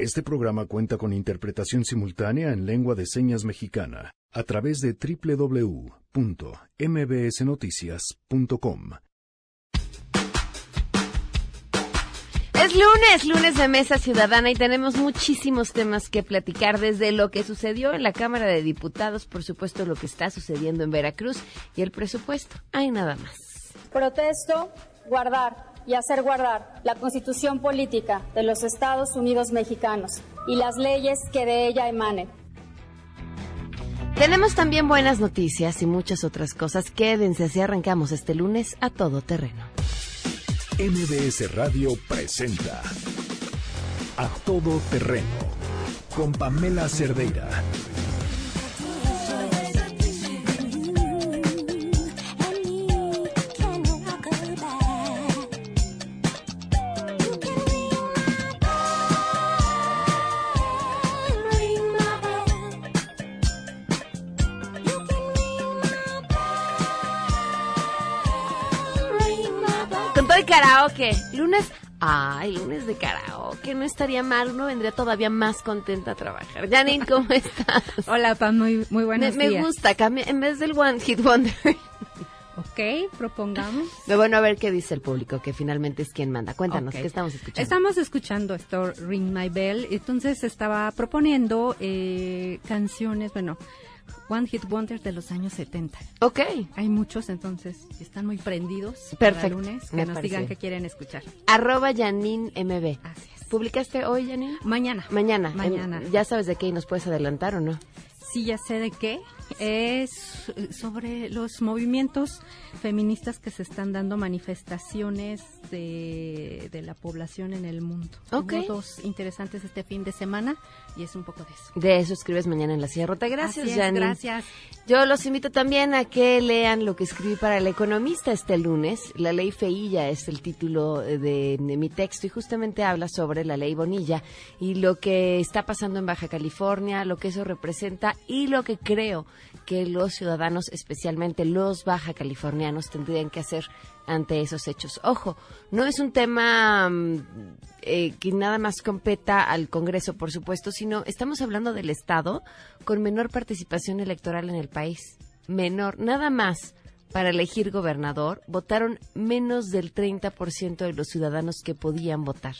Este programa cuenta con interpretación simultánea en lengua de señas mexicana a través de www.mbsnoticias.com. Es lunes, lunes de Mesa Ciudadana y tenemos muchísimos temas que platicar desde lo que sucedió en la Cámara de Diputados, por supuesto lo que está sucediendo en Veracruz y el presupuesto. Hay nada más. Protesto, guardar y hacer guardar la constitución política de los Estados Unidos mexicanos y las leyes que de ella emanen. Tenemos también buenas noticias y muchas otras cosas. Quédense así arrancamos este lunes a todo terreno. MBS Radio presenta A Todo Terreno con Pamela Cerdeira. Karaoke. Lunes. Ay, lunes de karaoke. No estaría mal. Uno vendría todavía más contenta a trabajar. Janine, ¿cómo estás? Hola, Pam, muy, muy me, buenos me días. gusta. cambia- en vez del One Hit Wonder. Ok, propongamos. Pero bueno, a ver qué dice el público, que finalmente es quien manda. Cuéntanos, Ok. ¿qué estamos escuchando? Estamos escuchando esto, Ring My Bell. Entonces estaba proponiendo eh, canciones, bueno, One Hit Wonders de los años 70. Ok. Hay muchos, entonces están muy prendidos. Perfecto, Para lunes, que me nos digan qué quieren escuchar. Arroba Janine MB. Así es. ¿Publicaste hoy, Janine? Mañana. Mañana. Mañana. ¿Ya sabes de qué y nos puedes adelantar o no? Sí, ya sé de qué. Es sobre los movimientos feministas que se están dando manifestaciones de, de la población en el mundo. Ok. Hubo dos interesantes este fin de semana y es un poco de eso. De eso escribes mañana en la Silla Rota. Gracias, es, Janine. gracias. Yo los invito también a que lean lo que escribí para El Economista este lunes. La ley Feilla es el título de, de mi texto y justamente habla sobre la ley Bonilla y lo que está pasando en Baja California, lo que eso representa y lo que creo que los ciudadanos, especialmente los baja californianos, tendrían que hacer ante esos hechos. Ojo, no es un tema mm, eh, que nada más competa al Congreso, por supuesto, sino estamos hablando del Estado con menor participación electoral en el país. Menor, nada más. Para elegir gobernador, votaron menos del 30% de los ciudadanos que podían votar.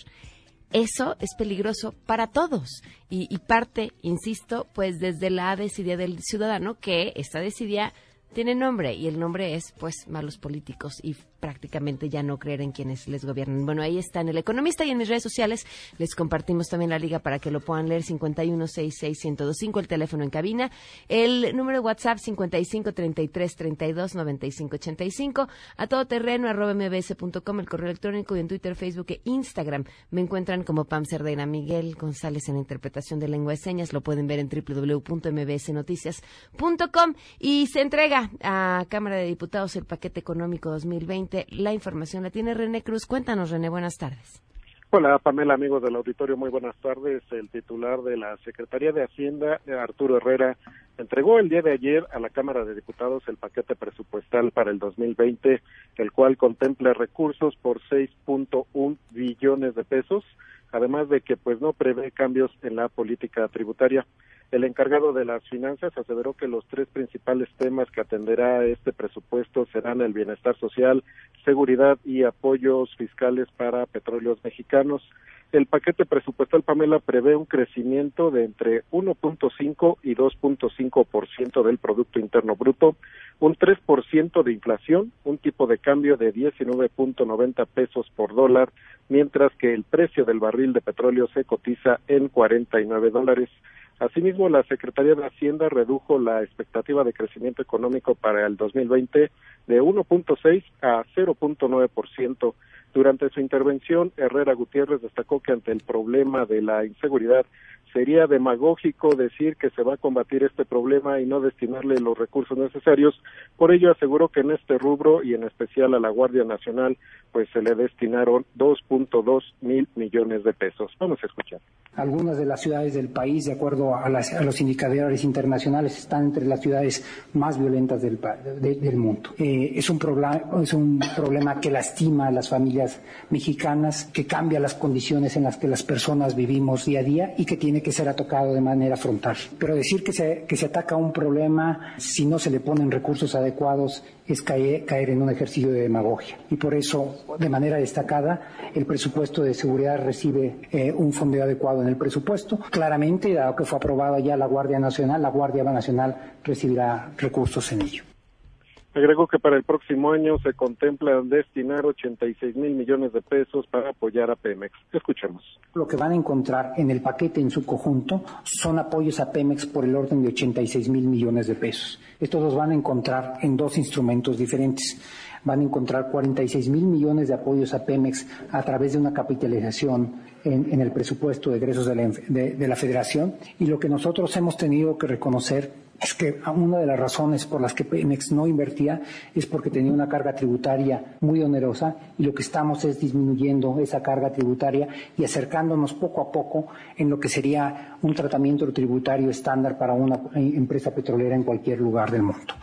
Eso es peligroso para todos. Y, y parte, insisto, pues desde la desidia del ciudadano que esta desidia tiene nombre y el nombre es pues malos políticos y prácticamente ya no creer en quienes les gobiernan. Bueno, ahí está en El Economista y en mis redes sociales les compartimos también la liga para que lo puedan leer 5166125 el teléfono en cabina, el número de WhatsApp 5533329585 a todo terreno arroba mbs.com el correo electrónico y en Twitter, Facebook e Instagram. Me encuentran como Pam Cerdeira Miguel González en interpretación de lengua de señas. Lo pueden ver en www.mbsnoticias.com y se entrega a Cámara de Diputados el paquete económico 2020. La información la tiene René Cruz. Cuéntanos, René, buenas tardes. Hola Pamela, amigos del auditorio, muy buenas tardes. El titular de la Secretaría de Hacienda, Arturo Herrera, entregó el día de ayer a la Cámara de Diputados el paquete presupuestal para el 2020, el cual contempla recursos por 6.1 billones de pesos, además de que pues no prevé cambios en la política tributaria. El encargado de las finanzas aseveró que los tres principales temas que atenderá este presupuesto serán el bienestar social, seguridad y apoyos fiscales para petróleos mexicanos. El paquete presupuestal, Pamela, prevé un crecimiento de entre 1.5 y 2.5% del Producto Interno Bruto, un 3% de inflación, un tipo de cambio de 19.90 pesos por dólar, mientras que el precio del barril de petróleo se cotiza en 49 dólares. Asimismo, la Secretaría de Hacienda redujo la expectativa de crecimiento económico para el 2020 de 1.6 a 0.9%. Durante su intervención, Herrera Gutiérrez destacó que ante el problema de la inseguridad sería demagógico decir que se va a combatir este problema y no destinarle los recursos necesarios. Por ello aseguró que en este rubro y en especial a la Guardia Nacional pues se le destinaron 2.2 mil millones de pesos. Vamos a escuchar. Algunas de las ciudades del país, de acuerdo a, los indicadores internacionales, están entre las ciudades más violentas del, del mundo. Eh, es, un es un problema que lastima a las familias mexicanas, que cambia las condiciones en las que las personas vivimos día a día y que tiene que ser atacado de manera frontal. Pero decir que se, que se ataca un problema si no se le ponen recursos adecuados es caer, caer en un ejercicio de demagogia. Y por eso, de manera destacada, el presupuesto de seguridad recibe eh, un fondo adecuado en el presupuesto. Claramente, dado que fue aprobada ya la Guardia Nacional, la Guardia Nacional recibirá recursos en ello. Agregó que para el próximo año se contempla destinar 86 mil millones de pesos para apoyar a Pemex. Escuchemos. Lo que van a encontrar en el paquete en su conjunto son apoyos a Pemex por el orden de 86 mil millones de pesos. Estos los van a encontrar en dos instrumentos diferentes. Van a encontrar 46 mil millones de apoyos a Pemex a través de una capitalización en, el presupuesto de egresos de la Federación. Y lo que nosotros hemos tenido que reconocer es que una de las razones por las que Pemex no invertía es porque tenía una carga tributaria muy onerosa y lo que estamos es disminuyendo esa carga tributaria y acercándonos poco a poco en lo que sería un tratamiento tributario estándar para una empresa petrolera en cualquier lugar del mundo.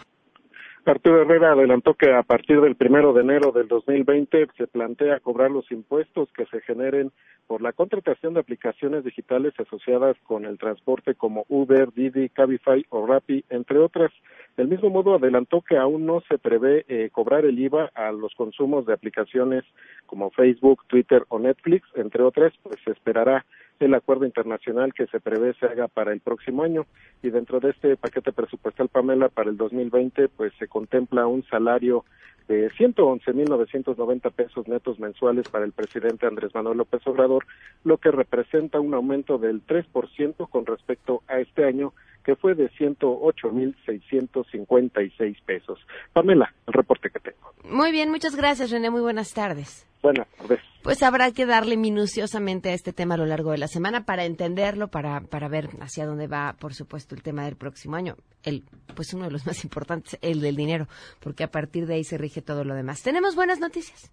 Arturo Herrera adelantó que a partir del primero de enero del 2020 se plantea cobrar los impuestos que se generen por la contratación de aplicaciones digitales asociadas con el transporte como Uber, Didi, Cabify o Rappi, entre otras. Del mismo modo, adelantó que aún no se prevé eh, cobrar el IVA a los consumos de aplicaciones como Facebook, Twitter o Netflix, entre otras, pues se esperará el acuerdo internacional que se prevé se haga para el próximo año. Y dentro de este paquete presupuestal Pamela para el 2020 pues se contempla un salario de 111.990 pesos netos mensuales para el presidente Andrés Manuel López Obrador, lo que representa un aumento del 3% con respecto a este año que fue de 108.656 pesos. Pamela, el reporte que tengo. Muy bien, muchas gracias, René. Muy buenas tardes. Buenas tardes. Pues habrá que darle minuciosamente a este tema a lo largo de la semana para entenderlo, para, para ver hacia dónde va, por supuesto, el tema del próximo año. El, pues uno de los más importantes, el del dinero, porque a partir de ahí se rige todo lo demás. Tenemos buenas noticias.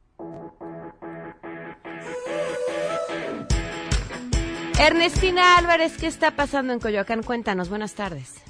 Ernestina Álvarez, ¿qué está pasando en Coyoacán? Cuéntanos, buenas tardes.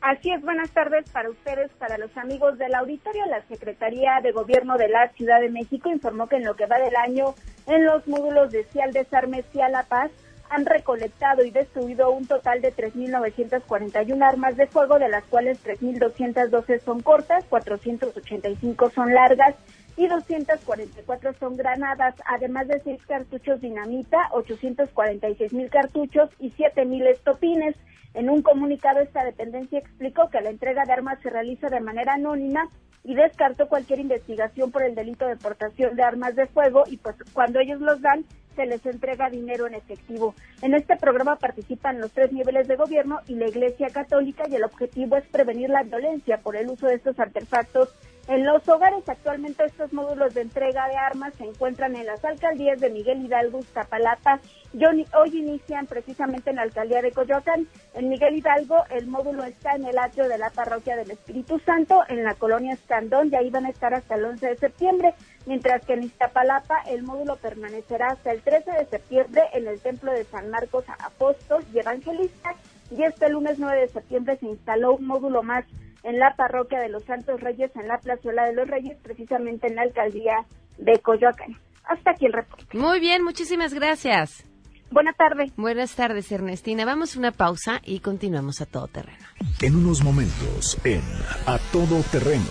Así es, buenas tardes para ustedes, para los amigos del auditorio. La Secretaría de Gobierno de la Ciudad de México informó que en lo que va del año, en los módulos de Cial Desarme, Cial La Paz, han recolectado y destruido un total de 3.941 armas de fuego, de las cuales 3.212 son cortas, 485 son largas y 244 son granadas, además de 6 cartuchos dinamita, 846 mil cartuchos y 7 mil estopines. En un comunicado, esta dependencia explicó que la entrega de armas se realiza de manera anónima y descartó cualquier investigación por el delito de portación de armas de fuego y pues cuando ellos los dan se les entrega dinero en efectivo. En este programa participan los tres niveles de gobierno y la Iglesia Católica y el objetivo es prevenir la violencia por el uso de estos artefactos en los hogares actualmente estos módulos de entrega de armas se encuentran en las alcaldías de Miguel Hidalgo, Zapalapa. y hoy inician precisamente en la alcaldía de Coyoacán. En Miguel Hidalgo el módulo está en el atrio de la parroquia del Espíritu Santo, en la colonia Escandón, y ahí van a estar hasta el 11 de septiembre, mientras que en Iztapalapa el módulo permanecerá hasta el 13 de septiembre en el templo de San Marcos Apóstol y Evangelista, y este lunes 9 de septiembre se instaló un módulo más en la parroquia de los Santos Reyes, en la plazuela de los Reyes, precisamente en la alcaldía de Coyoacán. Hasta aquí el reporte. Muy bien, muchísimas gracias. Buenas tardes. Buenas tardes, Ernestina. Vamos a una pausa y continuamos a todo terreno. En unos momentos, en A Todo Terreno.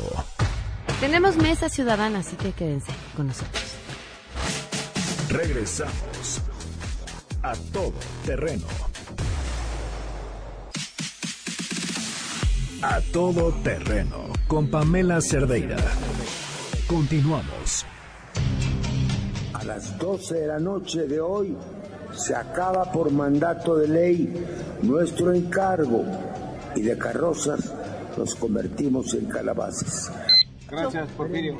Tenemos mesa ciudadana, así que quédense con nosotros. Regresamos a Todo Terreno. A todo terreno con Pamela Cerdeira. Continuamos. A las 12 de la noche de hoy se acaba por mandato de ley nuestro encargo y de carrozas nos convertimos en calabazas. Gracias, Porfirio.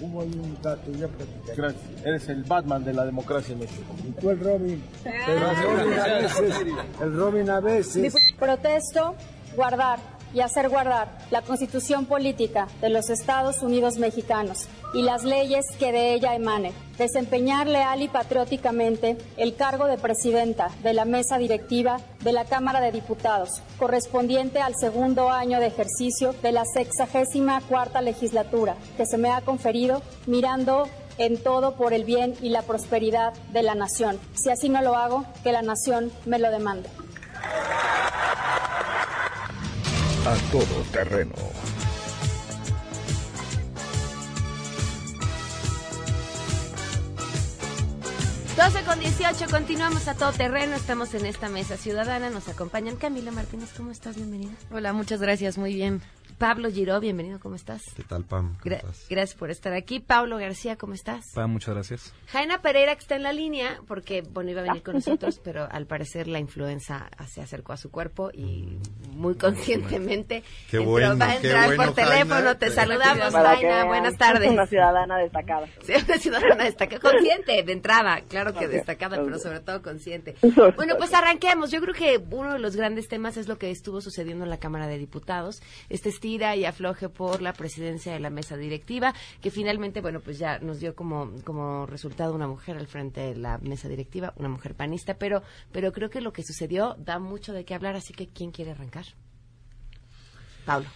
Hubo ahí un dato, ya platicaré. Gracias. Eres el Batman de la democracia en México. Y tú el Robin. El Robin a veces. El Robin a veces. Protesto, guardar y hacer guardar la Constitución Política de los Estados Unidos Mexicanos y las leyes que de ella emanen. Desempeñar leal y patrióticamente el cargo de presidenta de la mesa directiva de la Cámara de Diputados, correspondiente al segundo año de ejercicio de la sexagésima cuarta legislatura que se me ha conferido, mirando en todo por el bien y la prosperidad de la nación. Si así no lo hago, que la nación me lo demande. A todo terreno. Doce con 18, continuamos a todo terreno, estamos en esta mesa ciudadana, nos acompañan Camila Martínez, ¿cómo estás? Bienvenida. Hola, muchas gracias, muy bien. Pablo Giró, bienvenido, ¿cómo estás? ¿Qué tal, Pam? ¿Cómo Gra- estás? Gracias por estar aquí. Pablo García, ¿cómo estás? Pam, muchas gracias. Jaina Pereira, que está en la línea, porque, bueno, iba a venir con nosotros, pero al parecer la influenza se acercó a su cuerpo y muy conscientemente Qué entró- bueno, va a qué entrar bueno, por teléfono. Jaina. Te saludamos, Jaina. Buenas es tardes. Una ciudadana destacada. Sí, una ciudadana destacada, consciente de entrada, claro que destacada, pero sobre todo consciente. Bueno, pues arranquemos. Yo creo que uno de los grandes temas es lo que estuvo sucediendo en la Cámara de Diputados, este estira y afloje por la presidencia de la mesa directiva, que finalmente, bueno, pues ya nos dio como, como resultado una mujer al frente de la mesa directiva, una mujer panista, pero, pero creo que lo que sucedió da mucho de qué hablar, así que ¿quién quiere arrancar? Pablo.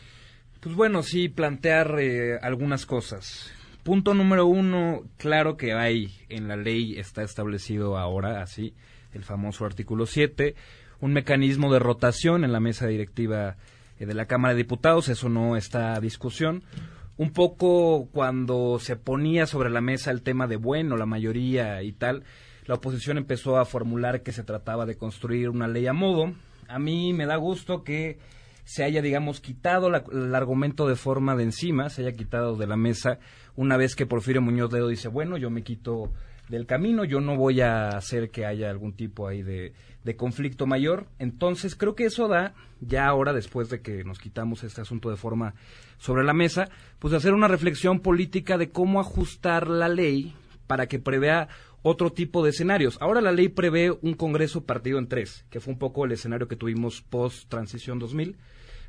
Pues bueno, sí, plantear eh, algunas cosas. Punto número uno, claro que hay, en la ley está establecido ahora, así, el famoso artículo 7, un mecanismo de rotación en la mesa directiva de la Cámara de Diputados, eso no está a discusión. Un poco cuando se ponía sobre la mesa el tema de bueno, la mayoría y tal, la oposición empezó a formular que se trataba de construir una ley a modo. A mí me da gusto que se haya, digamos, quitado la- el argumento de forma de encima, se haya quitado de la mesa, una vez que Porfirio Muñoz Ledo dice, bueno, yo me quito del camino, yo no voy a hacer que haya algún tipo ahí de, de conflicto mayor. Entonces, creo que eso da, ya ahora, después de que nos quitamos este asunto de forma sobre la mesa, pues hacer una reflexión política de cómo ajustar la ley para que prevea otro tipo de escenarios. Ahora la ley prevé un Congreso partido en tres, que fue un poco el escenario que tuvimos post transición 2000,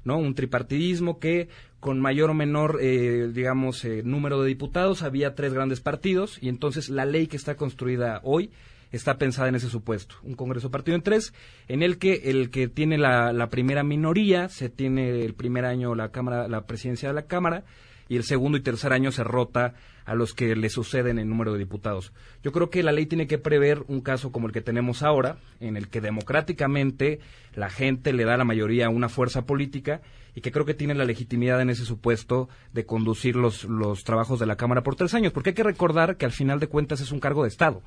¿no? Un tripartidismo que con mayor o menor, eh, digamos, eh, número de diputados había tres grandes partidos y entonces la ley que está construida hoy está pensada en ese supuesto. Un Congreso partido en tres, en el que el que tiene la, la primera minoría, se tiene el primer año la Cámara, la presidencia de la Cámara, y el segundo y tercer año se rota a los que le suceden en número de diputados. Yo creo que la ley tiene que prever un caso como el que tenemos ahora, en el que democráticamente la gente le da la mayoría a una fuerza política y que creo que tiene la legitimidad en ese supuesto de conducir los, los trabajos de la Cámara por tres años, porque hay que recordar que al final de cuentas es un cargo de Estado.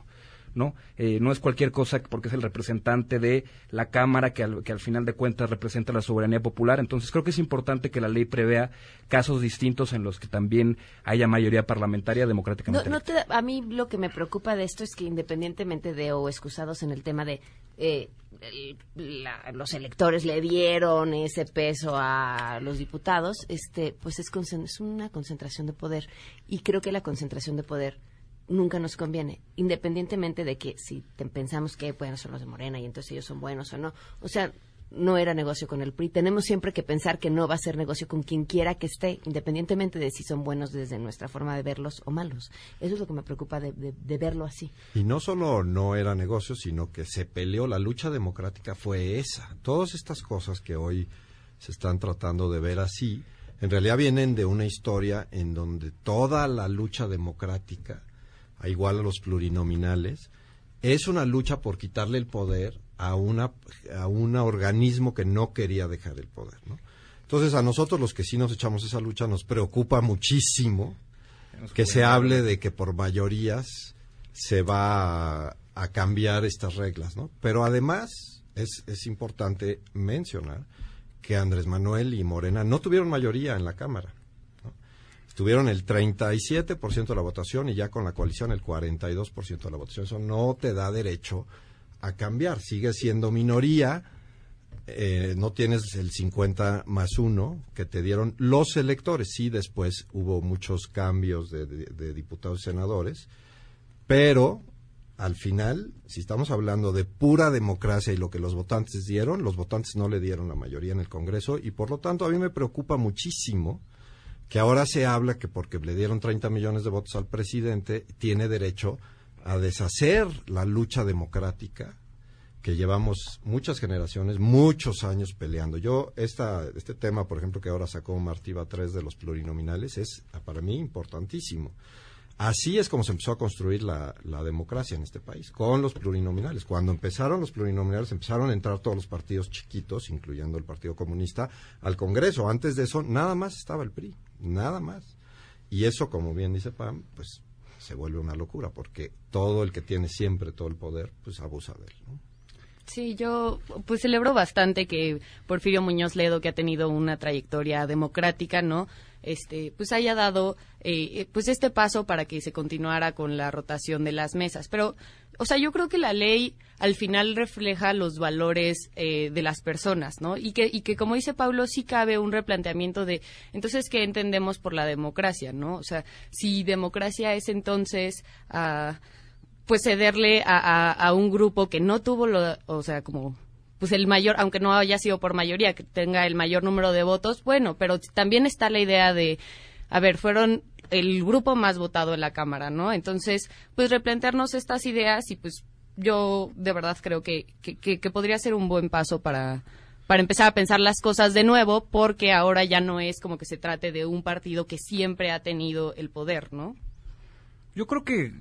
¿No? Eh, no es cualquier cosa porque es el representante de la Cámara que al, que al final de cuentas representa la soberanía popular. Entonces creo que es importante que la ley prevea casos distintos en los que también haya mayoría parlamentaria democráticamente. no te da- a mí lo que me preocupa de esto es que independientemente de o excusados en el tema de eh, la- los electores le dieron ese peso a los diputados, este, pues es, es una concentración de poder y creo que la concentración de poder nunca nos conviene, independientemente de que si te- pensamos que bueno son los de Morena y entonces ellos son buenos o no, o sea no era negocio con el PRI. Tenemos siempre que pensar que no va a ser negocio con quien quiera que esté, independientemente de si son buenos desde nuestra forma de verlos o malos. Eso es lo que me preocupa de, de- de verlo así. Y no solo no era negocio, sino que se peleó, la lucha democrática fue esa. Todas estas cosas que hoy se están tratando de ver así, en realidad vienen de una historia en donde toda la lucha democrática, a igual a los plurinominales, es una lucha por quitarle el poder a una a un organismo que no quería dejar el poder, ¿no? Entonces a nosotros los que sí nos echamos esa lucha nos preocupa muchísimo que se hable de que por mayorías se va a, a cambiar estas reglas, ¿no? Pero además es, es importante mencionar que Andrés Manuel y Morena no tuvieron mayoría en la Cámara. Tuvieron el 37% de la votación y ya con la coalición el 42% de la votación. Eso no te da derecho a cambiar. Sigue siendo minoría eh, no tienes el 50 más uno que te dieron los electores. Sí, después hubo muchos cambios de, de diputados y senadores, pero al final, si estamos hablando de pura democracia y lo que los votantes dieron, los votantes no le dieron la mayoría en el Congreso y por lo tanto a mí me preocupa muchísimo que ahora se habla que porque le dieron 30 millones de votos al presidente tiene derecho a deshacer la lucha democrática que llevamos muchas generaciones, muchos años peleando. Yo, esta, este tema, por ejemplo, que ahora sacó Martiva 3 de los plurinominales, es para mí importantísimo. Así es como se empezó a construir la, democracia en este país, con los plurinominales. Cuando empezaron los plurinominales, empezaron a entrar todos los partidos chiquitos, incluyendo el Partido Comunista, al Congreso. Antes de eso, nada más estaba el PRI, nada más. Y eso, como bien dice Pam, pues se vuelve una locura, porque todo el que tiene siempre todo el poder, pues abusa de él. Sí, yo pues celebro bastante que Porfirio Muñoz Ledo, que ha tenido una trayectoria democrática, ¿no? este, pues haya dado eh, eh, pues este paso para que se continuara con la rotación de las mesas. Pero, o sea, yo creo que la ley al final refleja los valores eh, de las personas, ¿no? Y que, y que, como dice Pablo, sí cabe un replanteamiento de, entonces, ¿qué entendemos por la democracia, no? O sea, si democracia es entonces... Ah, pues cederle a, a, un grupo que no tuvo, lo, o sea, como pues el mayor, aunque no haya sido por mayoría, que tenga el mayor número de votos, bueno, pero también está la idea de, a ver, fueron el grupo más votado en la Cámara, ¿no? Entonces, pues replantearnos estas ideas y pues yo de verdad creo que, que, que, podría ser un buen paso para, para empezar a pensar las cosas de nuevo, porque ahora ya no es como que se trate de un partido que siempre ha tenido el poder, ¿no? Yo creo que,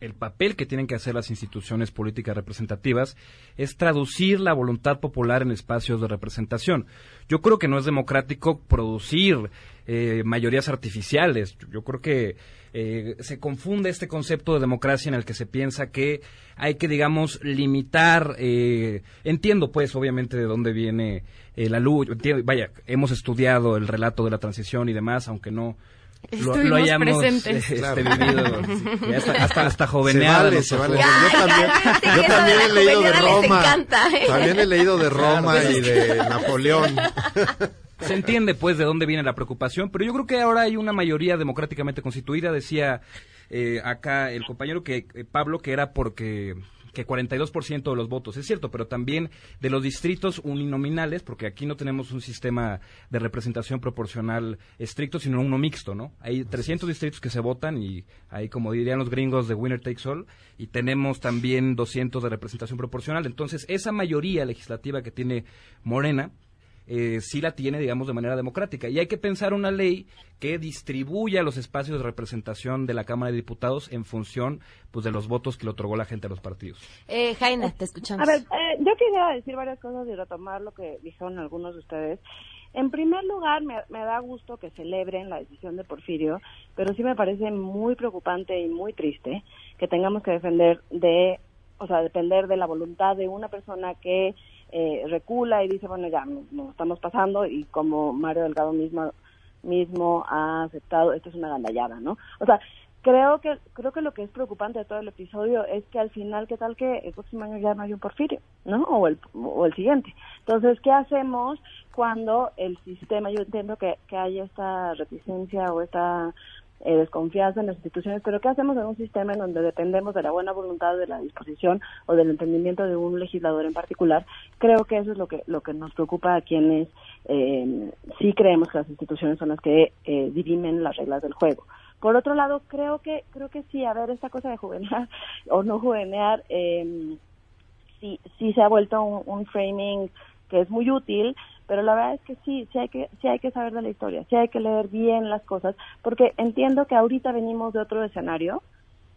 el papel que tienen que hacer las instituciones políticas representativas es traducir la voluntad popular en espacios de representación. Yo creo que no es democrático producir eh, mayorías artificiales. Yo creo que eh, se confunde este concepto de democracia en el que se piensa que hay que, digamos, limitar. Eh, entiendo, pues, obviamente, de dónde viene la luz. vaya, hemos estudiado el relato de la transición y demás, aunque no lo, hayamos presentes. Este, vivido hasta, hasta, jovenear. Yo también, yo también he leído de Roma. ¿eh? También he leído de Roma y de Napoleón. Se entiende pues de dónde viene la preocupación, pero yo creo que ahora hay una mayoría democráticamente constituida. Decía eh, acá el compañero que eh, Pablo que era porque que 42% de los votos, es cierto, pero también de los distritos uninominales, porque aquí no tenemos un sistema de representación proporcional estricto, sino uno mixto, ¿no? Hay 300 distritos que se votan y hay, como dirían los gringos, de winner takes all, y tenemos también 200 de representación proporcional. Entonces, esa mayoría legislativa que tiene Morena, eh, sí la tiene, digamos, de manera democrática. Y hay que pensar una ley que distribuya los espacios de representación de la Cámara de Diputados en función pues, de los votos que le otorgó la gente a los partidos. Eh, Jaina, te escuchamos. A ver, eh, yo quería decir varias cosas y retomar lo que dijeron algunos de ustedes. En primer lugar, me, me, da gusto que celebren la decisión de Porfirio, pero sí me parece muy preocupante y muy triste que tengamos que defender de, o sea, depender de la voluntad de una persona que eh, recula y dice, bueno, ya nos, estamos pasando y como Mario Delgado mismo, mismo ha aceptado, esto es una gandallada, ¿no? O sea, creo que creo que lo que es preocupante de todo el episodio es que al final qué tal que el próximo año ya no hay un Porfirio no o el o el siguiente entonces qué hacemos cuando el sistema yo entiendo que que hay esta reticencia o esta eh, desconfianza en las instituciones, pero ¿qué hacemos en un sistema en donde dependemos de la buena voluntad, de la disposición o del entendimiento de un legislador en particular? Creo que eso es lo que, lo que nos preocupa a quienes eh, sí creemos que las instituciones son las que eh, dirimen las reglas del juego. Por otro lado, creo que, creo que sí, a ver, esta cosa de juvenear o no juvenear, eh, sí, sí se ha vuelto un framing que es muy útil, pero la verdad es que sí, sí hay que, sí hay que saber de la historia, sí hay que leer bien las cosas, porque entiendo que ahorita venimos de otro escenario,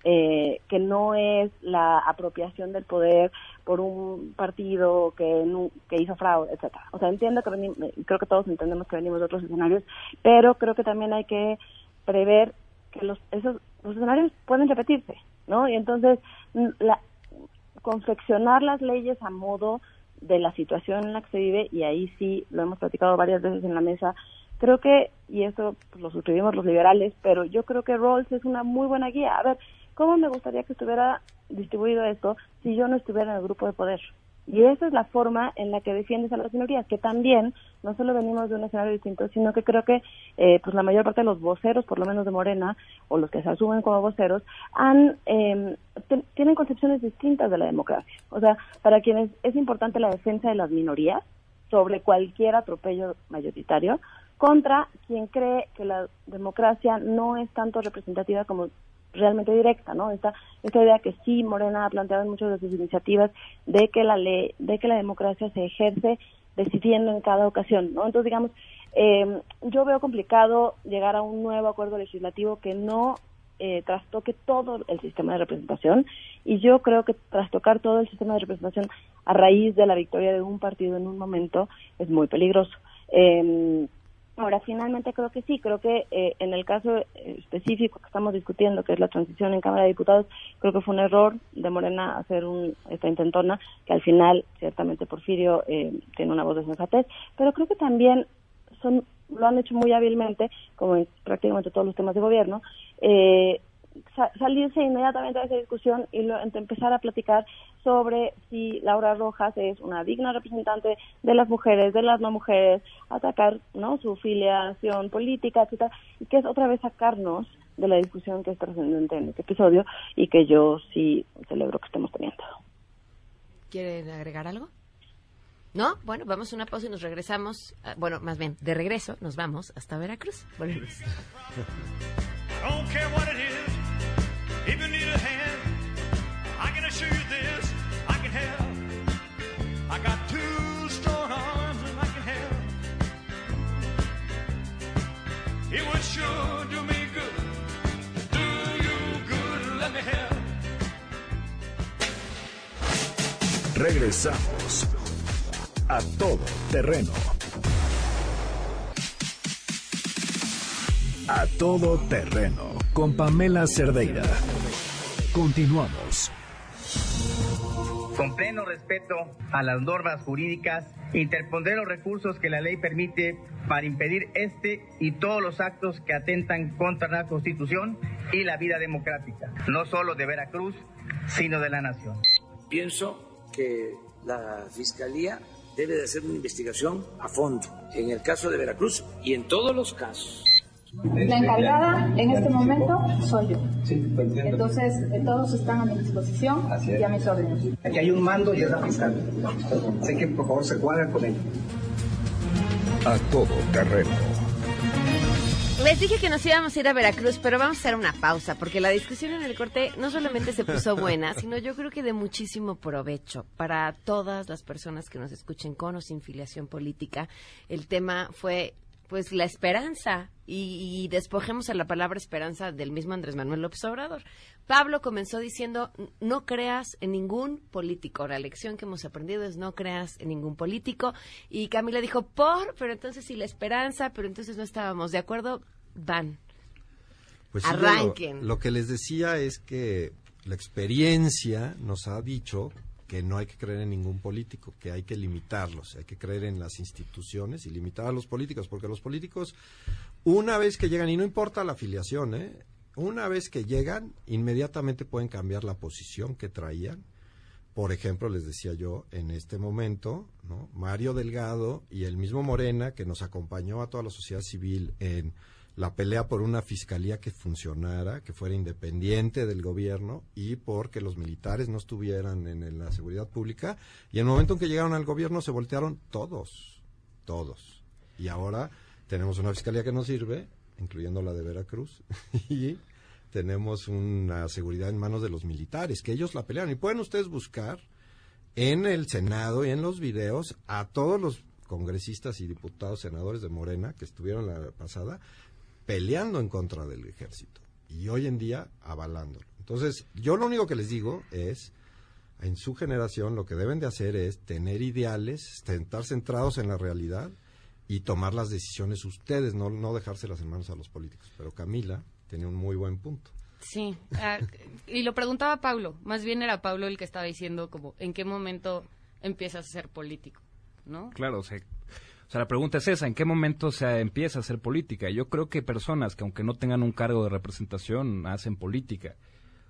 eh, que no es la apropiación del poder por un partido que, que hizo fraude, etcétera. O sea, entiendo que venimos, creo que todos entendemos que venimos de otros escenarios, pero creo que también hay que prever que los esos los escenarios pueden repetirse, ¿no? Y entonces la, confeccionar las leyes a modo de la situación en la que se vive y ahí sí lo hemos platicado varias veces en la mesa. Creo que, y eso pues, lo suscribimos los liberales, pero yo creo que Rawls es una muy buena guía. A ver, ¿cómo me gustaría que estuviera distribuido esto si yo no estuviera en el grupo de poder? Y esa es la forma en la que defiendes a las minorías, que también no solo venimos de un escenario distinto, sino que creo que eh, pues la mayor parte de los voceros, por lo menos de Morena, o los que se asumen como voceros, han eh, tienen concepciones distintas de la democracia. O sea, para quienes es importante la defensa de las minorías sobre cualquier atropello mayoritario, contra quien cree que la democracia no es tanto representativa como realmente directa, ¿no? Esta, esta idea que sí Morena ha planteado en muchas de sus iniciativas de que la ley, de que la democracia se ejerce decidiendo en cada ocasión, ¿no? Entonces, digamos, eh, yo veo complicado llegar a un nuevo acuerdo legislativo que no eh, trastoque todo el sistema de representación y yo creo que trastocar todo el sistema de representación a raíz de la victoria de un partido en un momento es muy peligroso. Eh, Ahora, finalmente creo que sí, creo que eh, en el caso específico que estamos discutiendo, que es la transición en Cámara de Diputados, creo que fue un error de Morena hacer un, esta intentona, que al final, ciertamente Porfirio eh, tiene una voz de sensatez, pero creo que también son lo han hecho muy hábilmente, como en prácticamente todos los temas de gobierno, eh, salirse inmediatamente de esa discusión y empezar a platicar sobre si Laura Rojas es una digna representante de las mujeres, de las no mujeres, atacar no su filiación política, etcétera, y que es otra vez sacarnos de la discusión que es trascendente en este episodio y que yo sí celebro que estemos teniendo. ¿Quieren agregar algo? ¿No? Bueno, vamos a una pausa y nos regresamos. Ah, bueno, más bien, de regreso nos vamos hasta Veracruz. Volvemos. If you need a hand, I can assure you this, I can help. I got two strong arms and I can help. It would sure do me good, do you good, let me help. Regresamos a todo terreno. A todo terreno con Pamela Cerdeira. Continuamos. Con pleno respeto a las normas jurídicas, interpondré los recursos que la ley permite para impedir este y todos los actos que atentan contra la Constitución y la vida democrática, no solo de Veracruz, sino de la nación. Pienso que la Fiscalía debe de hacer una investigación a fondo en el caso de Veracruz y en todos los casos la encargada en este momento soy yo. Entonces, eh, todos están a mi disposición y a mis órdenes. Aquí hay un mando y es la fiscal. Así que por favor se cuadren con él. A todo terreno. Les dije que nos íbamos a ir a Veracruz, pero vamos a hacer una pausa, porque la discusión en el corte no solamente se puso buena, sino yo creo que de muchísimo provecho para todas las personas que nos escuchen con o sin filiación política. El tema fue pues la esperanza y, despojemos a la palabra esperanza del mismo Andrés Manuel López Obrador. Pablo comenzó diciendo no creas en ningún político. La lección que hemos aprendido es no creas en ningún político. Y Camila dijo por, pero entonces sí la esperanza, pero entonces no estábamos de acuerdo. Van. Pues Arranquen. lo que les decía es que la experiencia nos ha dicho que no hay que creer en ningún político, que hay que limitarlos, hay que creer en las instituciones y limitar a los políticos, porque los políticos, una vez que llegan, y no importa la afiliación, ¿eh? una vez que llegan, inmediatamente pueden cambiar la posición que traían. Por ejemplo, les decía yo, en este momento, ¿no? Mario Delgado y el mismo Morena, que nos acompañó a toda la sociedad civil en la pelea por una fiscalía que funcionara, que fuera independiente del gobierno y porque los militares no estuvieran en, la seguridad pública. Y en el momento en que llegaron al gobierno se voltearon todos, todos. Y ahora tenemos una fiscalía que nos sirve, incluyendo la de Veracruz, y tenemos una seguridad en manos de los militares, que ellos la pelearon. Y pueden ustedes buscar en el Senado y en los videos a todos los congresistas y diputados, senadores de Morena que estuvieron la pasada, peleando en contra del ejército y hoy en día avalándolo. Entonces, yo lo único que les digo es, en su generación lo que deben de hacer es tener ideales, estar centrados en la realidad y tomar las decisiones ustedes, no, no dejárselas en manos a los políticos. Pero Camila tiene un muy buen punto. Sí, ah, y lo preguntaba Pablo, más bien era Pablo el que estaba diciendo como, ¿en qué momento empiezas a ser político? ¿No? Claro, o sea, o sea, la pregunta es esa, ¿en qué momento se empieza a hacer política? Yo creo que personas que aunque no tengan un cargo de representación hacen política.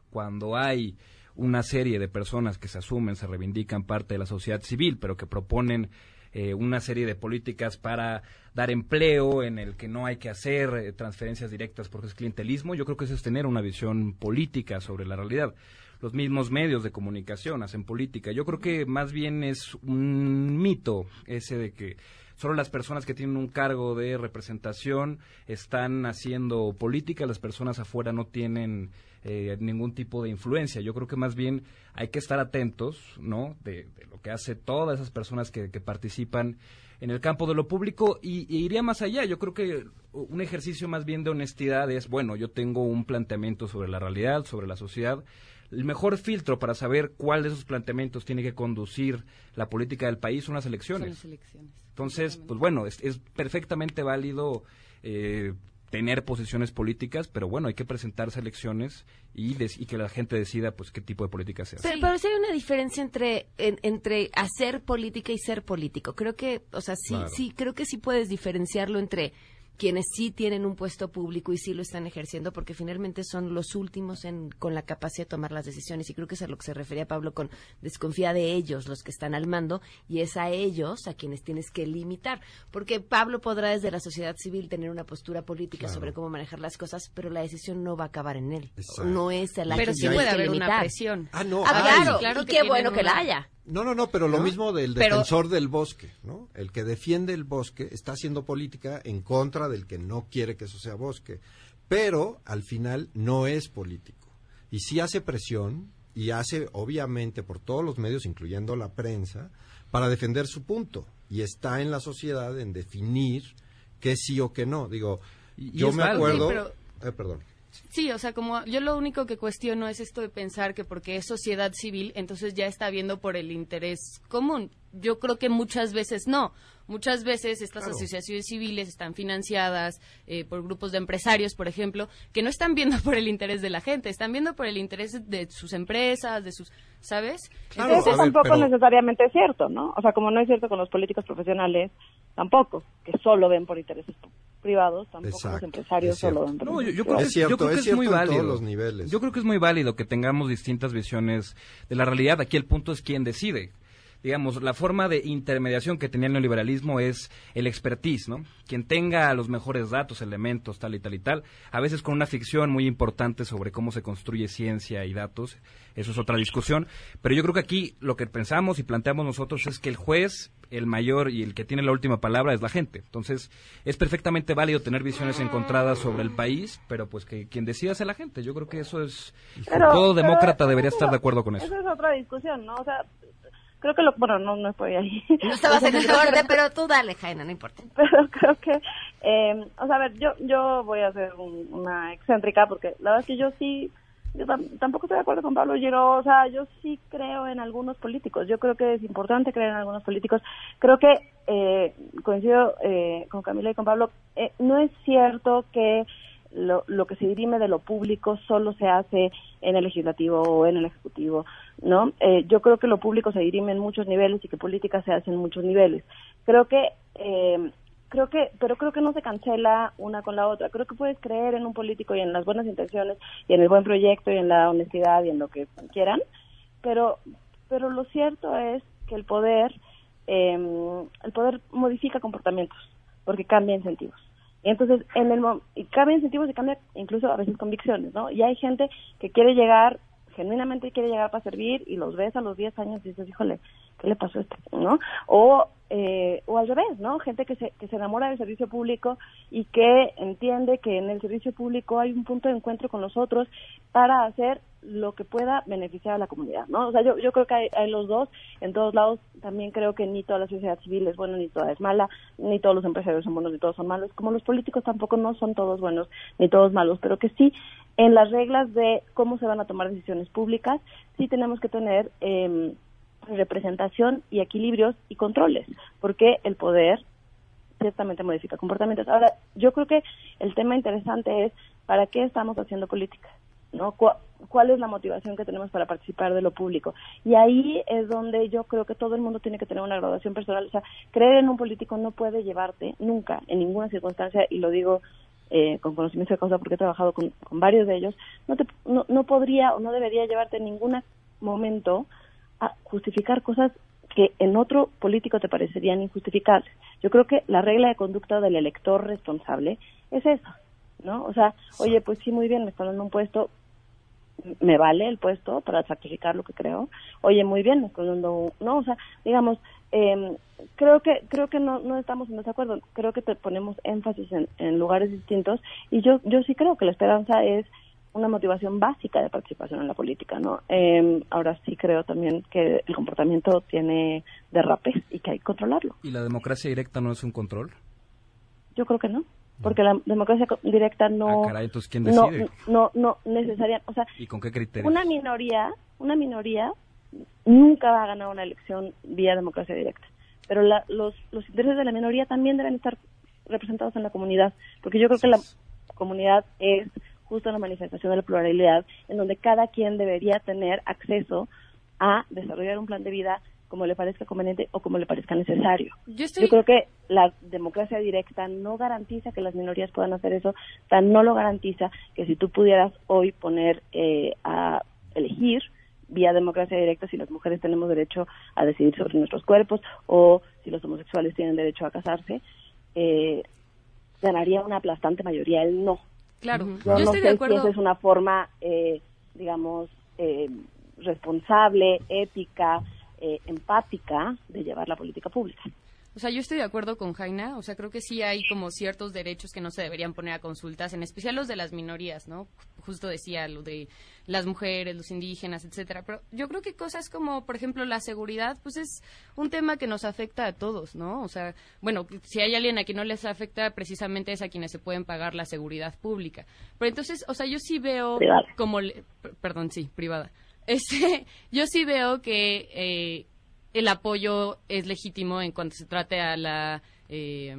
Cuando hay una serie de personas que se asumen, se reivindican parte de la sociedad civil, pero que proponen eh, una serie de políticas para dar empleo en el que no hay que hacer eh, transferencias directas porque es clientelismo, yo creo que eso es tener una visión política sobre la realidad. Los mismos medios de comunicación hacen política. Yo creo que más bien es un mito ese de que solo las personas que tienen un cargo de representación están haciendo política, las personas afuera no tienen eh, ningún tipo de influencia. Yo creo que más bien hay que estar atentos, ¿no? De, lo que hace todas esas personas que, participan en el campo de lo público y, iría más allá. Yo creo que un ejercicio más bien de honestidad es, bueno, yo tengo un planteamiento sobre la realidad, sobre la sociedad. El mejor filtro para saber cuál de esos planteamientos tiene que conducir la política del país son las elecciones. Entonces, pues bueno, es, es perfectamente válido eh, tener posiciones políticas, pero bueno, hay que presentarse elecciones y, y que la gente decida pues qué tipo de política se hace. Pero, pero sí hay una diferencia entre entre hacer política y ser político. Creo que, o sea, sí, sí, creo que sí puedes diferenciarlo entre quienes sí tienen un puesto público y sí lo están ejerciendo, porque finalmente son los últimos en, con la capacidad de tomar las decisiones. Y creo que es a lo que se refería Pablo con desconfía de ellos, los que están al mando, y es a ellos a quienes tienes que limitar. Porque Pablo podrá desde la sociedad civil tener una postura política sobre cómo manejar las cosas, pero la decisión no va a acabar en él. No es el Pero sí puede haber una presión. Ah, no. Ah, claro, y qué bueno que la haya. No, no, no, pero lo mismo del defensor del bosque, ¿no? El que defiende el bosque está haciendo política en contra del que no quiere que eso sea bosque, pero al final no es político. Y sí hace presión y hace, obviamente, por todos los medios, incluyendo la prensa, para defender su punto. Y está en la sociedad en definir qué sí o qué no. Digo, yo me acuerdo... eh, perdón. Sí, o sea, como yo lo único que cuestiono es esto de pensar que porque es sociedad civil, entonces ya está viendo por el interés común. Yo creo que muchas veces no. Muchas veces estas asociaciones civiles están financiadas eh, por grupos de empresarios, por ejemplo, que no están viendo por el interés de la gente, están viendo por el interés de sus empresas, de sus, ¿sabes? Eso tampoco necesariamente es cierto, ¿no? O sea, como no es cierto con los políticos profesionales, tampoco, que solo ven por intereses privados, tampoco los empresarios solo no, yo, creo que, es, muy válido. Los niveles. Yo creo que es muy válido que tengamos distintas visiones de la realidad. Aquí el punto es quién decide digamos, la forma de intermediación que tenía el neoliberalismo es el expertise, ¿no? Quien tenga los mejores datos, elementos, tal y tal y tal, a veces con una ficción muy importante sobre cómo se construye ciencia y datos, eso es otra discusión, pero yo creo que aquí lo que pensamos y planteamos nosotros es que el juez, el mayor y el que tiene la última palabra es la gente. Entonces, es perfectamente válido tener visiones encontradas sobre el país, pero pues que quien decida sea la gente. Yo creo que eso es... todo demócrata debería estar de acuerdo con eso. Esa es otra discusión, ¿no? O sea, creo que lo, bueno, no, no estoy ahí. No estabas en el orden, pero tú dale, Jaina, no importa. Pero creo que, eh, o sea, a ver, yo, yo voy a hacer una excéntrica porque la verdad es que yo sí, yo tampoco estoy de acuerdo con Pablo Giro, o sea, yo sí creo en algunos políticos, yo creo que es importante creer en algunos políticos, creo que, eh, coincido eh, con Camila y con Pablo, eh, no es cierto que lo, lo que se dirime de lo público solo se hace en el legislativo o en el ejecutivo, ¿no? Eh, yo creo que lo público se dirime en muchos niveles y que política se hace en muchos niveles. Creo que eh, creo que pero creo que no se cancela una con la otra creo que puedes creer en un político y en las buenas intenciones y en el buen proyecto y en la honestidad y en lo que quieran pero pero lo cierto es que el poder eh, el poder modifica comportamientos porque cambia incentivos entonces, en el y cambia incentivos y cambia incluso a veces convicciones, ¿no? Y hay gente que quiere llegar, genuinamente quiere llegar para servir y los ves a los 10 años y dices, híjole, ¿qué le pasó a este? ¿No? O, eh, o al revés, ¿no? Gente que se, que se enamora del servicio público y que entiende que en el servicio público hay un punto de encuentro con los otros para hacer lo que pueda beneficiar a la comunidad, ¿no? O sea, yo, yo creo que hay, los dos, en todos lados también creo que ni toda la sociedad civil es buena, ni toda es mala, ni todos los empresarios son buenos, ni todos son malos, como los políticos tampoco no son todos buenos, ni todos malos, pero que sí, en las reglas de cómo se van a tomar decisiones públicas, sí tenemos que tener eh, representación y equilibrios y controles, porque el poder ciertamente modifica comportamientos. Ahora, yo creo que el tema interesante es para qué estamos haciendo política. ¿no? ¿Cuál es la motivación que tenemos para participar de lo público? Y ahí es donde yo creo que todo el mundo tiene que tener una graduación personal. O sea, creer en un político no puede llevarte nunca, en ninguna circunstancia, y lo digo eh, con conocimiento de causa porque he trabajado con, varios de ellos, no, te, no, no podría o no debería llevarte ninguna momento a justificar cosas que en otro político te parecerían injustificables. Yo creo que la regla de conducta del elector responsable es esa, ¿no? O sea, oye, pues sí, muy bien, me están dando un puesto, me vale el puesto para sacrificar lo que creo. Oye, muy bien, me estoy dando, un- no, o sea, digamos, eh, creo que creo que no, no estamos en desacuerdo. Creo que te ponemos énfasis en, en lugares distintos y yo yo sí creo que la esperanza es una motivación básica de participación en la política, ¿no? Eh, ahora sí creo también que el comportamiento tiene derrapes y que hay que controlarlo. ¿Y la democracia directa no es un control? Yo creo que no, porque la democracia directa no Ah, caray, entonces, ¿quién no decide? no no necesaria, o sea, ¿Y con qué criterios? una minoría, una minoría nunca va a ganar una elección vía democracia directa. Pero la- los, los intereses de la minoría también deben estar representados en la comunidad, porque yo creo que la comunidad es justo una manifestación de la pluralidad, en donde cada quien debería tener acceso a desarrollar un plan de vida como le parezca conveniente o como le parezca necesario. Yo estoy- creo que la democracia directa no garantiza que las minorías puedan hacer eso, tan no lo garantiza que si tú pudieras hoy poner eh, a elegir vía democracia directa si las mujeres tenemos derecho a decidir sobre nuestros cuerpos o si los homosexuales tienen derecho a casarse, eh, ganaría una aplastante mayoría el no. Claro, Yo, yo no estoy sé de si es una forma, eh, digamos, eh, responsable, ética, eh, empática de llevar la política pública. O sea, yo estoy de acuerdo con Jaina. O sea, creo que sí hay como ciertos derechos que no se deberían poner a consultas, en especial los de las minorías, ¿no? Justo decía lo de las mujeres, los indígenas, etcétera. Pero yo creo que cosas como, por ejemplo, la seguridad, pues es un tema que nos afecta a todos, ¿no? O sea, bueno, si hay alguien a quien no les afecta, precisamente es a quienes se pueden pagar la seguridad pública. Pero entonces, o sea, yo sí veo Privada. como, le- perdón, sí, privada. Este, yo sí veo que eh, el apoyo es legítimo en cuanto se trate a la eh,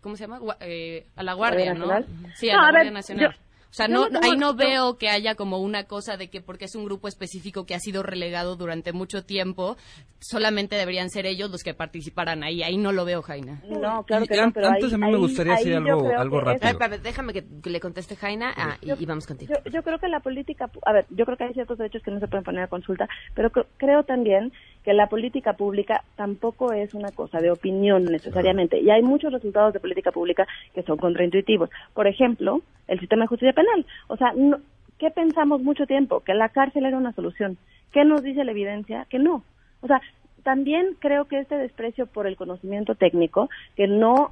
¿cómo se llama? Gua- eh, a la guardia, ¿Guardia ¿no? Nacional? Sí, a No, la a Guardia ver, Nacional. yo- o sea, yo no, ahí no yo- veo que haya como una cosa de que porque es un grupo específico que ha sido relegado durante mucho tiempo, solamente deberían ser ellos los que participaran ahí. Ahí no lo veo, Jaina. No, claro Y que no, an- pero antes ahí- a mí me gustaría ahí decir yo algo, creo algo que rápido. Ay, espérame, déjame que, le conteste Jaina ah, y, y vamos contigo. Yo, yo creo que la política, pu- a ver, yo creo que hay ciertos derechos que no se pueden poner a consulta, pero cre- creo también que la política pública tampoco es una cosa de opinión necesariamente. Y hay muchos resultados de política pública que son contraintuitivos. Por ejemplo, el sistema de justicia penal. O sea, no- ¿qué pensamos mucho tiempo? Que la cárcel era una solución. ¿Qué nos dice la evidencia? Que no. O sea, también creo que este desprecio por el conocimiento técnico, que no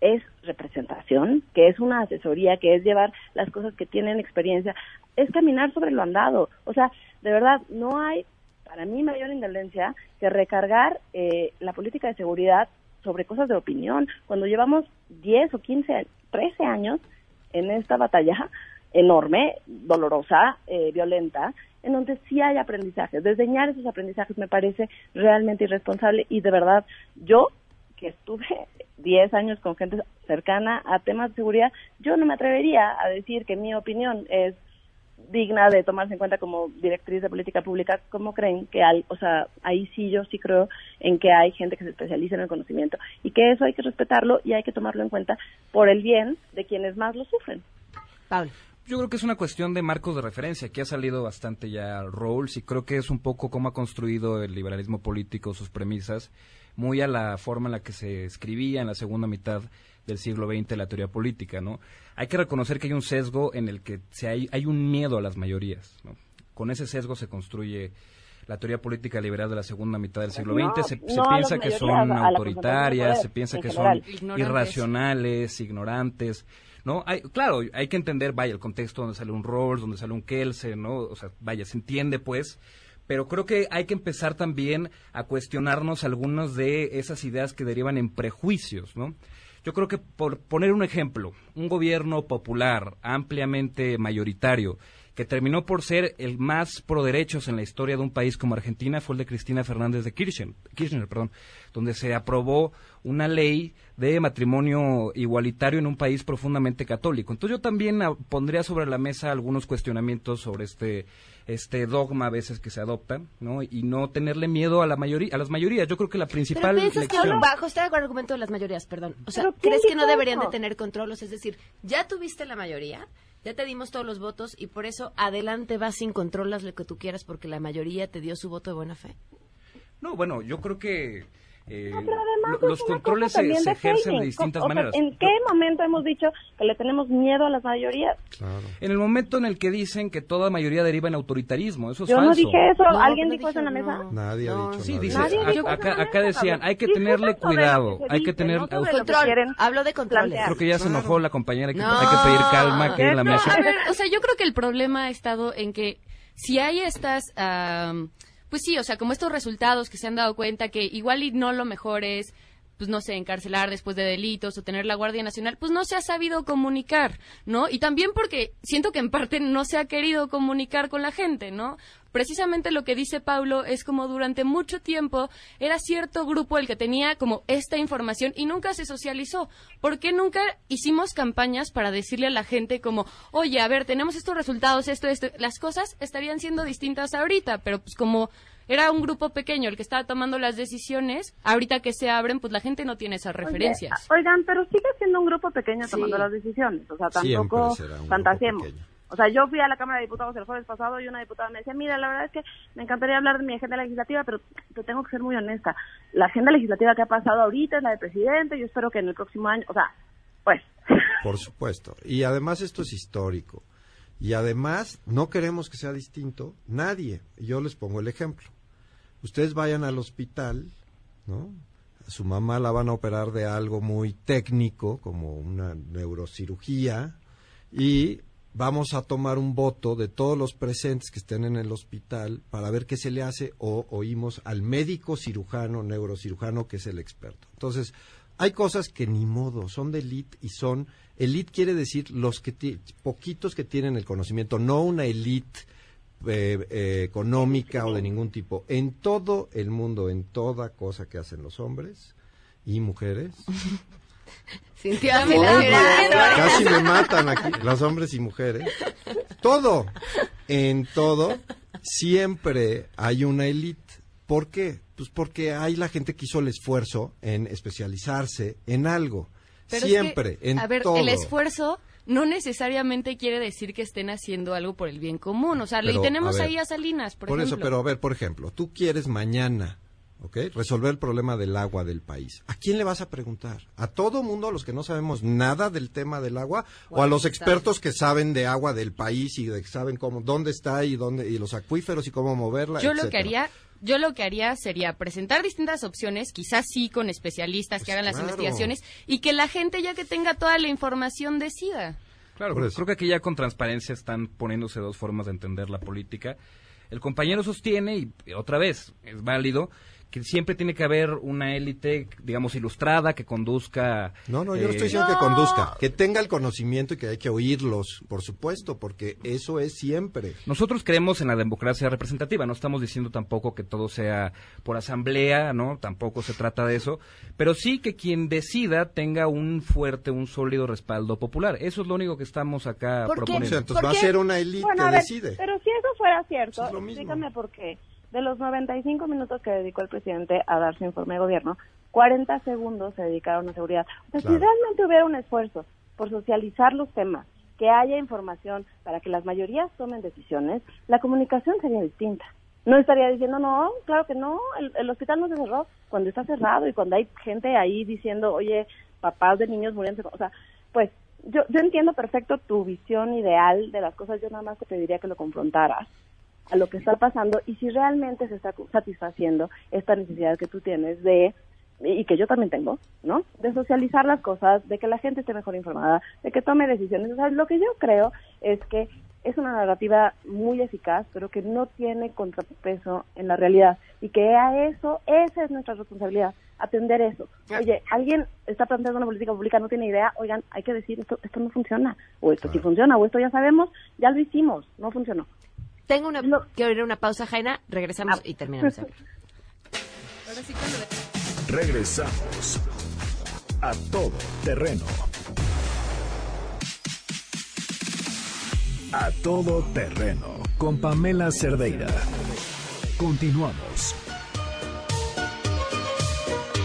es representación, que es una asesoría, que es llevar las cosas que tienen experiencia, es caminar sobre lo andado. O sea, de verdad, no hay para mí mayor indolencia que recargar eh, la política de seguridad sobre cosas de opinión. Cuando llevamos 10 o 15, 13 años en esta batalla enorme, dolorosa, eh, violenta, en donde sí hay aprendizajes. Desdeñar esos aprendizajes me parece realmente irresponsable y de verdad yo que estuve 10 años con gente cercana a temas de seguridad, yo no me atrevería a decir que mi opinión es digna de tomarse en cuenta como directriz de política pública, como creen que hay, o sea, ahí sí yo sí creo en que hay gente que se especializa en el conocimiento y que eso hay que respetarlo y hay que tomarlo en cuenta por el bien de quienes más lo sufren. Pablo. Yo creo que es una cuestión de marcos de referencia, que ha salido bastante ya Rawls y creo que es un poco cómo ha construido el liberalismo político sus premisas, muy a la forma en la que se escribía en la segunda mitad del siglo XX la teoría política, ¿no? Hay que reconocer que hay un sesgo en el que se hay, hay un miedo a las mayorías, ¿no? Con ese sesgo se construye la teoría política liberal de la segunda mitad del siglo No, XX. Se, se no a piensa que son autoritarias, se piensa que son. Ignorantes. irracionales, ignorantes. ¿no? Hay, claro, hay que entender, vaya, el contexto donde sale un Rawls, donde sale un Kelsen, ¿no? O sea, vaya, se entiende, pues, pero creo que hay que empezar también a cuestionarnos algunas de esas ideas que derivan en prejuicios, ¿no? Yo creo que, por poner un ejemplo, un gobierno popular, ampliamente mayoritario, que terminó por ser el más pro derechos en la historia de un país como Argentina fue el de Cristina Fernández de Kirchner, Kirchner perdón, donde se aprobó una ley de matrimonio igualitario en un país profundamente católico. Entonces yo también pondría sobre la mesa algunos cuestionamientos sobre este este dogma a veces que se adopta, ¿no? Y no tenerle miedo a la mayoría, a las mayorías. Yo creo que la principal Pero piensas que bajo está con el argumento de las mayorías, perdón. O sea, ¿Pero quién ¿crees que no deberían de tener controlos? Es decir, ya tuviste la mayoría, ya te dimos todos los votos y por eso adelante vas sin controlas lo que tú quieras porque la mayoría te dio su voto de buena fe. No, bueno, yo creo que eh, No, pero además los controles se, ejercen de distintas O sea, maneras. ¿En qué momento hemos dicho que le tenemos miedo a las mayorías? En el momento en el que dicen que toda mayoría deriva en autoritarismo, eso es Yo falso. no dije eso. No, ¿Alguien no dijo eso en la mesa? Nadie ha dicho Sí, nada. dice, Nadie a- dijo acá, eso, acá decían, hay que tenerle cuidado, hay que tener... Control, hablo de controles. plantear. Creo que ya se enojó la compañera, hay que, No. hay que pedir calma, que en la mesa... o sea, yo creo que el problema ha estado en que si hay estas, pues sí, o sea, como estos resultados que se han dado cuenta que igual y no lo mejor es pues no sé, encarcelar después de delitos o tener la Guardia Nacional, pues no se ha sabido comunicar, ¿no? Y también porque siento que en parte no se ha querido comunicar con la gente, ¿no? Precisamente lo que dice Paulo es como durante mucho tiempo era cierto grupo el que tenía como esta información y nunca se socializó. ¿Por qué nunca hicimos campañas para decirle a la gente como, oye, a ver, tenemos estos resultados, esto, esto? Las cosas estarían siendo distintas ahorita, pero pues como era un grupo pequeño el que estaba tomando las decisiones, ahorita que se abren, pues la gente no tiene esas referencias. Oye, oigan, pero sigue siendo un grupo pequeño tomando las decisiones. O sea, tampoco fantasiemos. O sea, yo fui a la Cámara de Diputados el jueves pasado y una diputada me decía, mira, la verdad es que me encantaría hablar de mi agenda legislativa, pero te tengo que ser muy honesta. La agenda legislativa que ha pasado ahorita es la del presidente, yo espero que en el próximo año, o sea, pues... Por supuesto. Y además esto es histórico. Y además no queremos que sea distinto nadie. Yo les pongo el ejemplo. Ustedes vayan al hospital, ¿no? A su mamá la van a operar de algo muy técnico, como una neurocirugía, y vamos a tomar un voto de todos los presentes que estén en el hospital para ver qué se le hace o oímos al médico cirujano, neurocirujano, que es el experto. Entonces, hay cosas que ni modo, son de elite y son, elite quiere decir los que, poquitos que tienen el conocimiento, no una elite eh, eh, económica o de ningún tipo. En todo el mundo, en toda cosa que hacen los hombres y mujeres, Cintia. Casi me matan aquí, los hombres y mujeres. Todo, en todo, siempre hay una élite. ¿Por qué? Pues porque hay la gente que hizo el esfuerzo en especializarse en algo. Pero es siempre, que, en a ver, todo. el esfuerzo no necesariamente quiere decir que estén haciendo algo por el bien común. O sea, Pero, y tenemos a ver, ahí a Salinas, por, Por, eso, ejemplo. pero a ver, por ejemplo, tú quieres mañana, ¿ok? Resolver el problema del agua del país. ¿A quién le vas a preguntar? ¿A todo mundo, a los que no sabemos nada del tema del agua? ¿O a los expertos que saben de agua del país y de que saben cómo, dónde está y dónde, y los acuíferos y cómo moverla? Yo lo que haría, yo lo que haría sería presentar distintas opciones, quizás sí con especialistas que hagan las Pues investigaciones y que la gente ya que tenga toda la información decida. Claro, Por creo- eso. creo que aquí ya con transparencia están poniéndose dos formas de entender la política. El compañero sostiene, y otra vez, es válido, que siempre tiene que haber una élite, digamos, ilustrada, que conduzca... No, no, yo no eh, estoy diciendo que conduzca, que tenga el conocimiento y que hay que oírlos, por supuesto, porque eso es siempre. Nosotros creemos en la democracia representativa, no estamos diciendo tampoco que todo sea por asamblea, ¿no? Tampoco se trata de eso, pero sí que quien decida tenga un fuerte, un sólido respaldo popular. Eso es lo único que estamos acá ¿Por qué? proponiendo. O sea, entonces va a ser una élite Bueno, a que ver, decide. pero si eso fuera cierto, Es explícame por qué. De los 95 minutos que dedicó el presidente a dar su informe de gobierno, 40 segundos se dedicaron a seguridad. O sea, Claro. si realmente hubiera un esfuerzo por socializar los temas, que haya información para que las mayorías tomen decisiones, la comunicación sería distinta. No estaría diciendo, no, claro que no, el, el hospital no se cerró cuando está cerrado y cuando hay gente ahí diciendo, oye, papás de niños muriendo. O sea, pues yo, yo entiendo perfecto tu visión ideal de las cosas, yo nada más te pediría que lo confrontaras a lo que está pasando y si realmente se está satisfaciendo esta necesidad que tú tienes de y que yo también tengo, ¿no? De socializar las cosas, de que la gente esté mejor informada, de que tome decisiones. O sea, lo que yo creo es que es una narrativa muy eficaz, pero que no tiene contrapeso en la realidad y que a eso, esa es nuestra responsabilidad, atender eso. Oye, alguien está planteando una política pública, no tiene idea, oigan, hay que decir esto, esto no funciona, o esto sí funciona, o esto ya sabemos, ya lo hicimos, no funcionó. Tengo una, que ir a una pausa, Jaina. Regresamos y terminamos. ahora. Regresamos a todo terreno. A todo terreno con Pamela Cerdeira. Continuamos.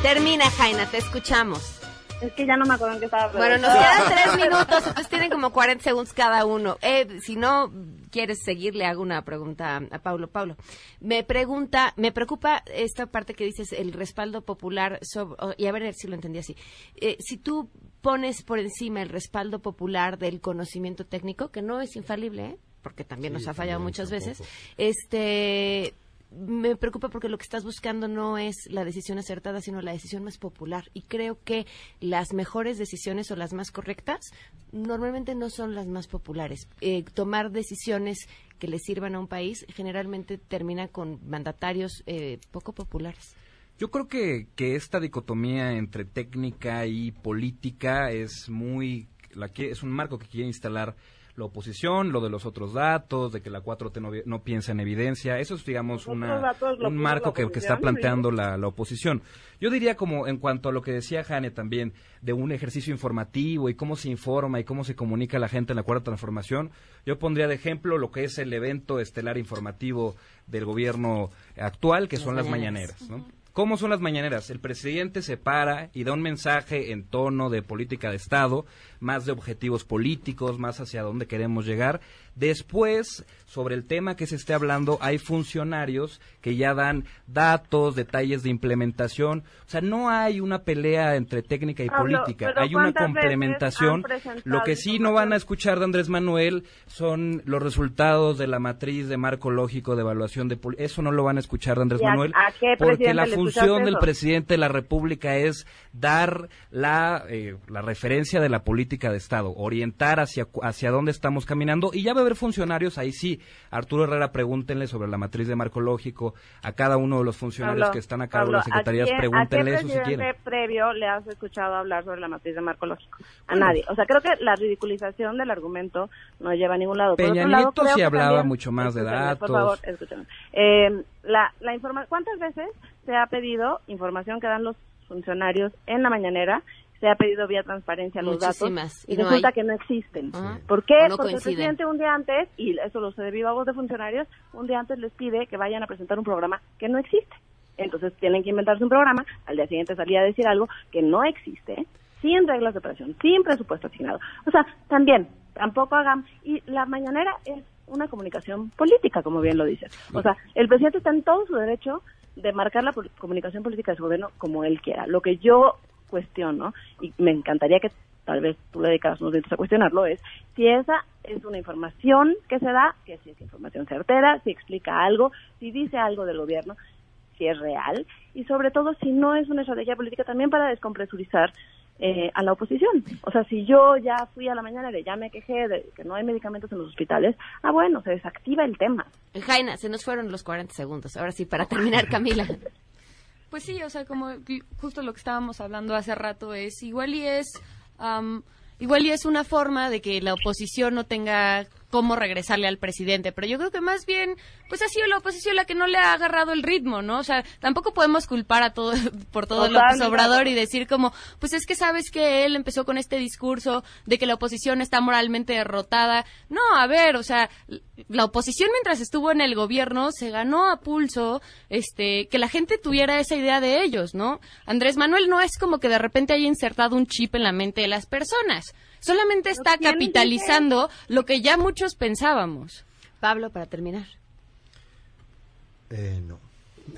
Termina, Jaina, te escuchamos. Es que ya no me acuerdo en qué estaba. Bueno, nos quedan tres minutos, entonces tienen como 40 segundos cada uno. Eh, si no quieres seguir, le hago una pregunta a Paulo. Paulo, me pregunta, me preocupa esta parte que dices, el respaldo popular, sobre, y a ver si lo entendí así. Eh, si tú pones por encima el respaldo popular del conocimiento técnico, que no es infalible, ¿eh? porque también nos ha fallado muchas veces, este me preocupa porque lo que estás buscando no es la decisión acertada, sino la decisión más popular. Y creo que las mejores decisiones o las más correctas normalmente no son las más populares. Eh, tomar decisiones que le sirvan a un país generalmente termina con mandatarios eh, poco populares. Yo creo que, que esta dicotomía entre técnica y política es muy, la que, es un marco que quiere instalar la oposición, lo de los otros datos, de que la 4T no, piensa en evidencia, eso es, digamos, una, un marco que, que, está planteando la, la, oposición. Yo diría como en cuanto a lo que decía Jane también, de un ejercicio informativo y cómo se informa y cómo se comunica a la gente en la cuarta transformación, yo pondría de ejemplo lo que es el evento estelar informativo del gobierno actual, que son las mañaneras, ¿no? ¿Cómo son las mañaneras? El presidente se para y da un mensaje en tono de política de Estado, más de objetivos políticos, más hacia dónde queremos llegar. Después, sobre el tema que se esté hablando, hay funcionarios que ya dan datos, detalles de implementación. O sea, no hay una pelea entre técnica y política, hay una complementación. Lo que sí no van a escuchar de Andrés Manuel son los resultados de la matriz de marco lógico de evaluación de eso no lo van a escuchar de Andrés Manuel porque la función del presidente de la República es dar la, eh, la referencia de la política de Estado, orientar hacia, hacia dónde estamos caminando y ya va a haber funcionarios, ahí sí, Arturo Herrera, pregúntenle sobre la matriz de marco lógico, a cada uno de los funcionarios que están a cargo de las secretarías, pregúntenle eso si quieren. previo le has escuchado hablar sobre la matriz de marco lógico? A nadie. O sea, creo que la ridiculización del argumento no lleva a ningún lado. Peña Nieto sí hablaba mucho más de datos. Por favor, escúchame. Eh, la, la informa ¿Cuántas veces se ha pedido información que dan los funcionarios en la mañanera se ha pedido vía transparencia los datos y, resulta que no existen. ¿Por qué? Porque el presidente un día antes, y eso lo sé de viva voz de funcionarios, un día antes les pide que vayan a presentar un programa que no existe. Entonces tienen que inventarse un programa, al día siguiente salía a decir algo que no existe, sin reglas de operación, sin presupuesto asignado. O sea, también, tampoco hagan, y la mañanera es una comunicación política, como bien lo dices. O sea, el presidente está en todo su derecho de marcar la comunicación política de su gobierno como él quiera. Lo que yo cuestiono, y me encantaría que tal vez tú le dedicaras unos minutos a cuestionarlo, es si esa es una información que se da, que si es información certera, si explica algo, si dice algo del gobierno, si es real, y sobre todo si no es una estrategia política también para descompresurizar eh, a la oposición. O sea, si yo ya fui a la mañana y ya me quejé de que no hay medicamentos en los hospitales, ah, bueno, se desactiva el tema. Jaina, se nos fueron los 40 segundos. Ahora sí, para terminar, Camila. Pues sí, o sea, como justo lo que estábamos hablando hace rato es igual y es igual y es una forma de que la oposición no tenga cómo regresarle al presidente. Pero yo creo que más bien, pues ha sido la oposición la que no le ha agarrado el ritmo, ¿no? O sea, tampoco podemos culpar a todo, por todo López Obrador y decir como, pues es que sabes que él empezó con este discurso de que la oposición está moralmente derrotada. No, a ver, o sea, la oposición mientras estuvo en el gobierno se ganó a pulso, este, que la gente tuviera esa idea de ellos, ¿no? Andrés Manuel no es como que de repente haya insertado un chip en la mente de las personas solamente está capitalizando lo que ya muchos pensábamos. Pablo, para terminar. Eh, no.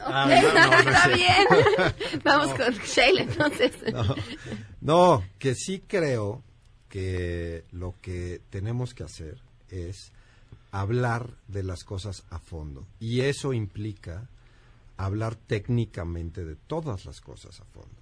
Ah, está bien. Vamos con Sheila, entonces. No, que sí creo que lo que tenemos que hacer es hablar de las cosas a fondo. Y eso implica hablar técnicamente de todas las cosas a fondo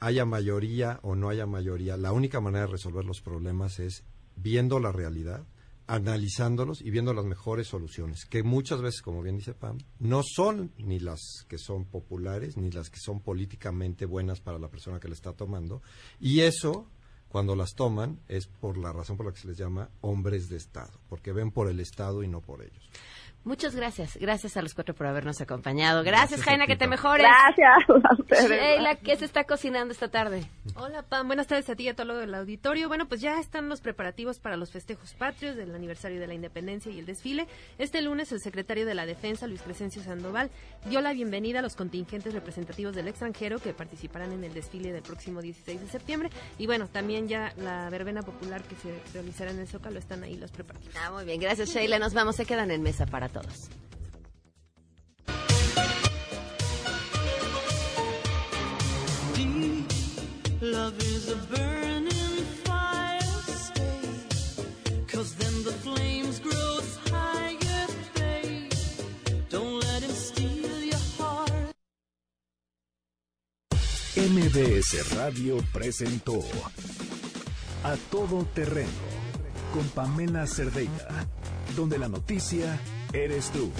haya mayoría o no haya mayoría, la única manera de resolver los problemas es viendo la realidad, analizándolos y viendo las mejores soluciones, que muchas veces, como bien dice Pam, no son ni las que son populares, ni las que son políticamente buenas para la persona que le está tomando, y eso, cuando las toman, es por la razón por la que se les llama hombres de Estado, porque ven por el Estado y no por ellos. Muchas gracias. Gracias a los cuatro por habernos acompañado. Gracias, Jaina, que te mejores. Gracias a ustedes. Sheila, ¿qué se está cocinando esta tarde? Hola, Pam. Buenas tardes a ti y a todo el auditorio. Bueno, pues ya están los preparativos para los festejos patrios del aniversario de la independencia y el desfile. Este lunes, el secretario de la Defensa, Luis Crescencio Sandoval, dio la bienvenida a los contingentes representativos del extranjero que participarán en el desfile del próximo 16 de septiembre. Y bueno, también ya la verbena popular que se realizará en el Zócalo están ahí los preparativos. Ah, muy bien. Gracias, Sheila. Nos vamos. Se quedan en mesa para todos. Love is a burning fire, stay. Cause then the flames grow higher, babe. Don't let him steal your heart. MBS Radio presentó A Todo Terreno con Pamela Cerdeira, donde la noticia eres tú.